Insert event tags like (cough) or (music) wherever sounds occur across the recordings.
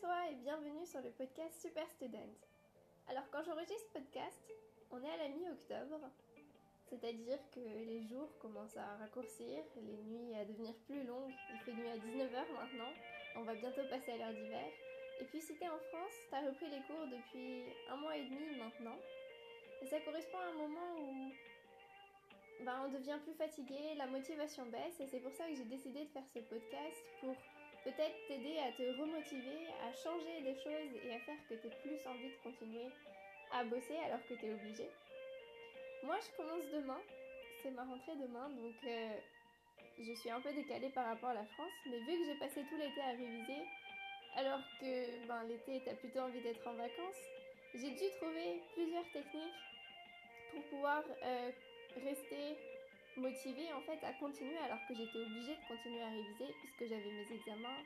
toi et bienvenue sur le podcast Super Student. Alors quand j'enregistre ce podcast, on est à la mi-octobre, c'est-à-dire que les jours commencent à raccourcir, les nuits à devenir plus longues, il fait nuit à 19h maintenant, on va bientôt passer à l'heure d'hiver. Et puis si t'es en France, t'as repris les cours depuis un mois et demi maintenant, et ça correspond à un moment où ben, on devient plus fatigué, la motivation baisse, et c'est pour ça que j'ai décidé de faire ce podcast pour peut-être t'aider à te remotiver, à changer des choses et à faire que tu aies plus envie de continuer à bosser alors que tu es obligé. Moi, je commence demain, c'est ma rentrée demain, donc euh, je suis un peu décalée par rapport à la France, mais vu que j'ai passé tout l'été à réviser, alors que ben, l'été, tu as plutôt envie d'être en vacances, j'ai dû trouver plusieurs techniques pour pouvoir euh, rester motivée en fait à continuer alors que j'étais obligée de continuer à réviser puisque j'avais mes examens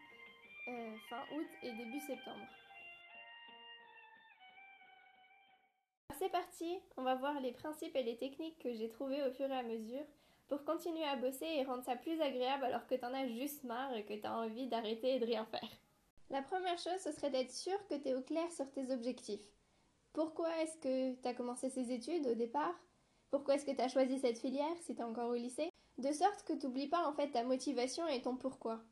euh, fin août et début septembre. C'est parti, on va voir les principes et les techniques que j'ai trouvées au fur et à mesure pour continuer à bosser et rendre ça plus agréable alors que t'en as juste marre et que t'as envie d'arrêter et de rien faire. La première chose, ce serait d'être sûr que t'es au clair sur tes objectifs. Pourquoi est-ce que t'as commencé ces études au départ? Pourquoi est-ce que tu as choisi cette filière si tu es encore au lycée, de sorte que tu n'oublies pas en fait ta motivation et ton pourquoi.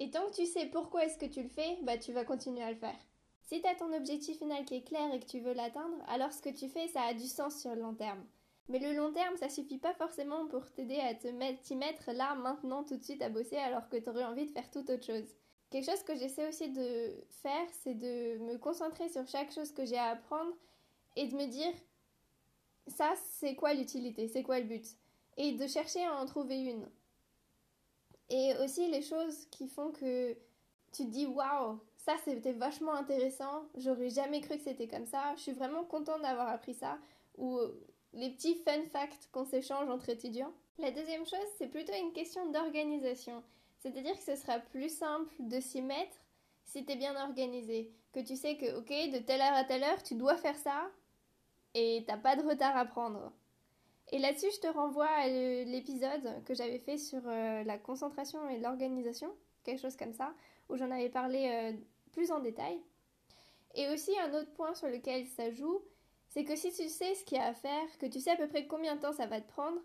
Et tant que tu sais pourquoi est-ce que tu le fais, bah tu vas continuer à le faire. Si tu as ton objectif final qui est clair et que tu veux l'atteindre, alors ce que tu fais, ça a du sens sur le long terme. Mais le long terme, ça suffit pas forcément pour t'aider à te t'y mettre là, maintenant, tout de suite à bosser alors que tu aurais envie de faire toute autre chose. Quelque chose que j'essaie aussi de faire, c'est de me concentrer sur chaque chose que j'ai à apprendre et de me dire ça, c'est quoi l'utilité? C'est quoi le but? Et de chercher à en trouver une. Et aussi les choses qui font que tu te dis waouh, ça c'était vachement intéressant, j'aurais jamais cru que c'était comme ça, je suis vraiment contente d'avoir appris ça. Ou les petits fun facts qu'on s'échange entre étudiants. La deuxième chose, c'est plutôt une question d'organisation. C'est-à-dire que ce sera plus simple de s'y mettre si tu es bien organisé. Que tu sais que, ok, de telle heure à telle heure, tu dois faire ça, et t'as pas de retard à prendre. Et là-dessus, je te renvoie à l'épisode que j'avais fait sur euh, la concentration et l'organisation, quelque chose comme ça, où j'en avais parlé euh, plus en détail. Et aussi un autre point sur lequel ça joue, c'est que si tu sais ce qu'il y a à faire, que tu sais à peu près combien de temps ça va te prendre,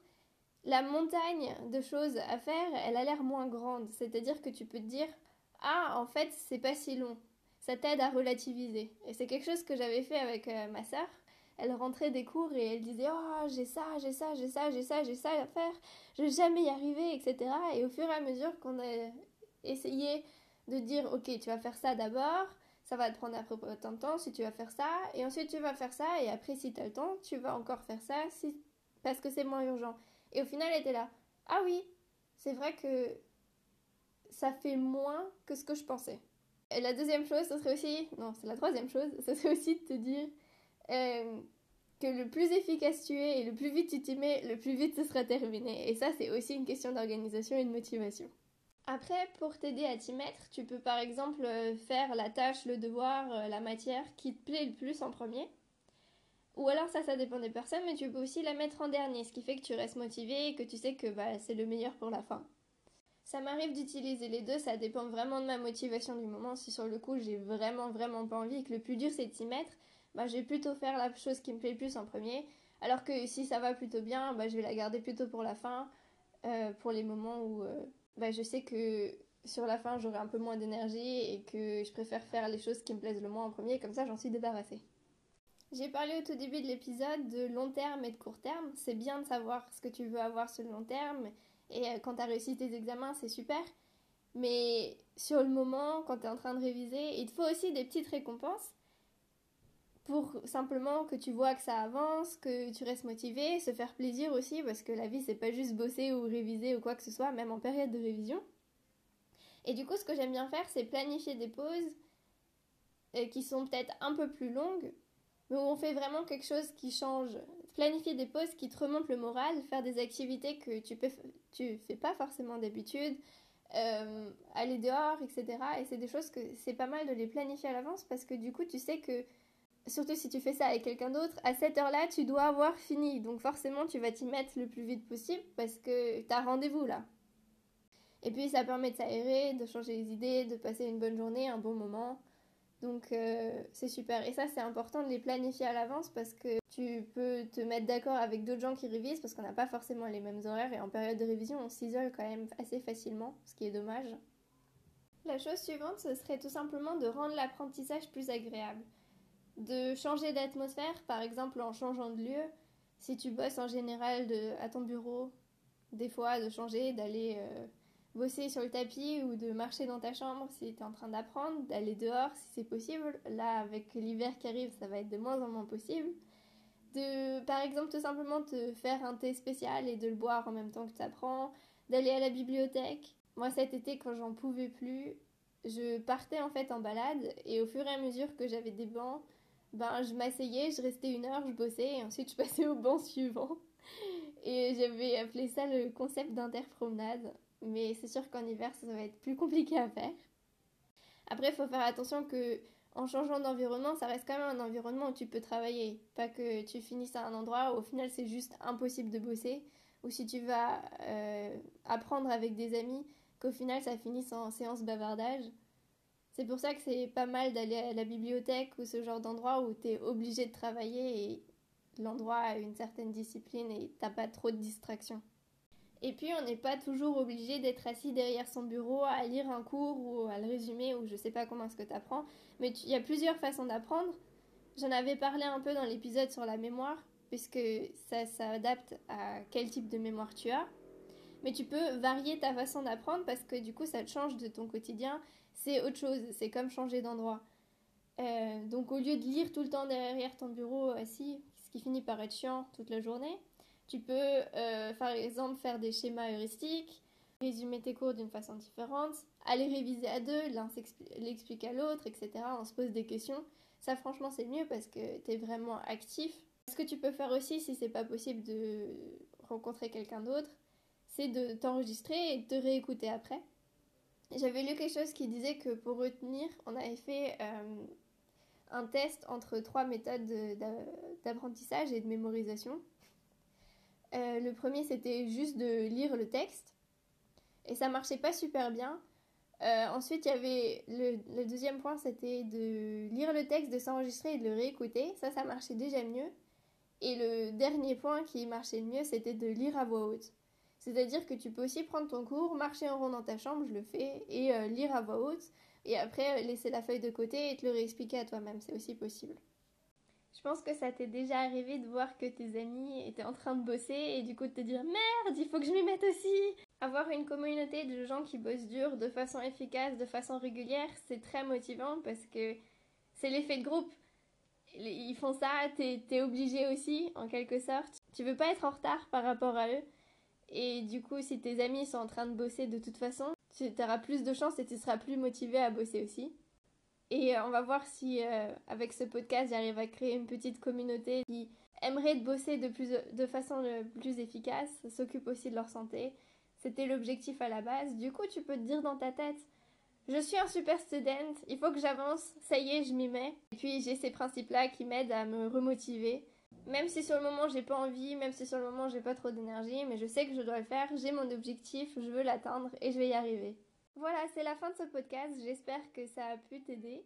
la montagne de choses à faire, elle a l'air moins grande. C'est-à-dire que tu peux te dire, ah, en fait, c'est pas si long. Ça t'aide à relativiser. Et c'est quelque chose que j'avais fait avec euh, ma sœur elle rentrait des cours et elle disait oh j'ai ça j'ai ça j'ai ça j'ai ça j'ai ça à faire. Je vais jamais y arriver etc et au fur et à mesure qu'on a essayé de dire ok tu vas faire ça d'abord. Ça va te prendre à peu près autant de temps si tu vas faire ça. Et ensuite tu vas faire ça. Et après si tu as le temps tu vas encore faire ça si... parce que c'est moins urgent et au final elle était là ah oui c'est vrai que ça fait moins que ce que je pensais et la deuxième chose ce serait aussi non c'est la troisième chose (laughs) ce serait aussi de te dire euh, que le plus efficace tu es et le plus vite tu t'y mets, le plus vite ce sera terminé. Et ça, c'est aussi une question d'organisation et de motivation. Après, pour t'aider à t'y mettre, tu peux par exemple euh, faire la tâche, le devoir, euh, la matière qui te plaît le plus en premier. Ou alors ça, ça dépend des personnes, mais tu peux aussi la mettre en dernier, ce qui fait que tu restes motivé et que tu sais que bah, c'est le meilleur pour la fin. Ça m'arrive d'utiliser les deux, ça dépend vraiment de ma motivation du moment. Si sur le coup j'ai vraiment vraiment pas envie et que le plus dur c'est de s'y mettre, bah, je vais plutôt faire la chose qui me plaît le plus en premier. Alors que si ça va plutôt bien, bah, je vais la garder plutôt pour la fin, euh, pour les moments où euh, bah, je sais que sur la fin j'aurai un peu moins d'énergie et que je préfère faire les choses qui me plaisent le moins en premier, comme ça j'en suis débarrassée. J'ai parlé au tout début de l'épisode de long terme et de court terme. C'est bien de savoir ce que tu veux avoir sur le long terme et euh, quand tu as réussi tes examens, c'est super. Mais sur le moment, quand tu es en train de réviser, il te faut aussi des petites récompenses pour simplement que tu vois que ça avance, que tu restes motivé, se faire plaisir aussi, parce que la vie c'est pas juste bosser ou réviser ou quoi que ce soit, même en période de révision. Et du coup, ce que j'aime bien faire, c'est planifier des pauses euh, qui sont peut-être un peu plus longues, mais où on fait vraiment quelque chose qui change. Planifier des pauses qui te remontent le moral, faire des activités que tu peux, tu fais pas forcément d'habitude, euh, aller dehors, etc. Et c'est des choses que c'est pas mal de les planifier à l'avance parce que du coup, tu sais que surtout si tu fais ça avec quelqu'un d'autre, à cette heure-là, tu dois avoir fini. Donc forcément, tu vas t'y mettre le plus vite possible parce que tu as rendez-vous là. Et puis ça permet de s'aérer, de changer les idées, de passer une bonne journée, un bon moment. Donc euh, c'est super. Et ça c'est important de les planifier à l'avance parce que tu peux te mettre d'accord avec d'autres gens qui révisent parce qu'on n'a pas forcément les mêmes horaires et en période de révision on s'isole quand même assez facilement, ce qui est dommage. La chose suivante ce serait tout simplement de rendre l'apprentissage plus agréable. De changer d'atmosphère, par exemple en changeant de lieu. Si tu bosses en général à ton bureau, des fois de changer, d'aller... Euh, bosser sur le tapis ou de marcher dans ta chambre si tu es en train d'apprendre, d'aller dehors si c'est possible. Là, avec l'hiver qui arrive, ça va être de moins en moins possible. De, par exemple, tout simplement te faire un thé spécial et de le boire en même temps que tu apprends. D'aller à la bibliothèque. Moi, cet été, quand j'en pouvais plus, je partais en fait en balade et au fur et à mesure que j'avais des bancs, ben, je m'asseyais, je restais une heure, je bossais et ensuite je passais au banc suivant. Et j'avais appelé ça le concept d'interpromenade mais c'est sûr qu'en hiver, ça va être plus compliqué à faire. Après, il faut faire attention que en changeant d'environnement, ça reste quand même un environnement où tu peux travailler. Pas que tu finisses à un endroit où au final c'est juste impossible de bosser, ou si tu vas euh, apprendre avec des amis, qu'au final ça finisse en séance bavardage. C'est pour ça que c'est pas mal d'aller à la bibliothèque ou ce genre d'endroit où tu es obligé de travailler et l'endroit a une certaine discipline et t'as pas trop de distractions. Et puis, on n'est pas toujours obligé d'être assis derrière son bureau à lire un cours ou à le résumer ou je sais pas comment est-ce que tu apprends. Mais il y a plusieurs façons d'apprendre. J'en avais parlé un peu dans l'épisode sur la mémoire, puisque ça s'adapte à quel type de mémoire tu as. Mais tu peux varier ta façon d'apprendre parce que du coup, ça te change de ton quotidien. C'est autre chose, c'est comme changer d'endroit. Euh, donc, au lieu de lire tout le temps derrière ton bureau assis, ce qui finit par être chiant toute la journée, tu peux, euh, par exemple, faire des schémas heuristiques, résumer tes cours d'une façon différente, aller réviser à deux, l'un l'explique à l'autre, etc. On se pose des questions. Ça, franchement, c'est mieux parce que tu es vraiment actif. Ce que tu peux faire aussi, si c'est pas possible de rencontrer quelqu'un d'autre, de t'enregistrer et de te réécouter après. J'avais lu quelque chose qui disait que pour retenir, on avait fait euh, un test entre trois méthodes d'apprentissage et de mémorisation. Euh, le premier, c'était juste de lire le texte. Et ça marchait pas super bien. Euh, ensuite, il y avait le, deuxième point, c'était de lire le texte, de s'enregistrer et de le réécouter. Ça, ça marchait déjà mieux. Et le dernier point qui marchait le mieux, c'était de lire à voix haute. C'est-à-dire que tu peux aussi prendre ton cours, marcher en rond dans ta chambre, je le fais, et euh, lire à voix haute. Et après, laisser la feuille de côté et te le réexpliquer à toi-même. C'est aussi possible. Je pense que ça t'est déjà arrivé de voir que tes amis étaient en train de bosser et du coup de te dire merde, il faut que je m'y mette aussi. Avoir une communauté de gens qui bossent dur de façon efficace, de façon régulière, c'est très motivant parce que c'est l'effet de groupe. Ils font ça, t'es es obligé aussi, en quelque sorte. Tu veux pas être en retard par rapport à eux. Et du coup, si tes amis sont en train de bosser de toute façon, tu auras plus de chance et tu seras plus motivé à bosser aussi. Et euh, on va voir si euh, avec ce podcast j'arrive à créer une petite communauté qui aimerait de bosser de, plus, de façon plus efficace, s'occupe aussi de leur santé. C'était l'objectif à la base. Du coup, tu peux te dire dans ta tête, je suis un super student, il faut que j'avance, ça y est, je m'y mets. Et puis j'ai ces principes-là qui m'aident à me remotiver. Même si sur le moment j'ai pas envie, même si sur le moment j'ai pas trop d'énergie, mais je sais que je dois le faire, j'ai mon objectif, je veux l'atteindre et je vais y arriver. Voilà, c'est la fin de ce podcast. J'espère que ça a pu t'aider.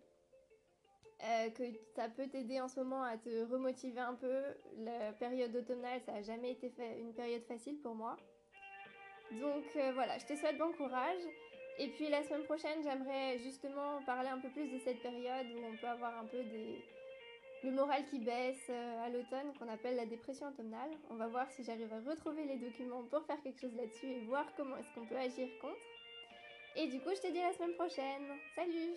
Euh, que ça peut t'aider en ce moment à te remotiver un peu. La période automnale, ça n'a jamais été une période facile pour moi. Donc euh, voilà, je te souhaite bon courage. Et puis la semaine prochaine, j'aimerais justement parler un peu plus de cette période où on peut avoir un peu des... le moral qui baisse euh, à l'automne, qu'on appelle la dépression automnale. On va voir si j'arrive à retrouver les documents pour faire quelque chose là-dessus et voir comment est-ce qu'on peut agir contre. Et du coup, je te dis à la semaine prochaine. Salut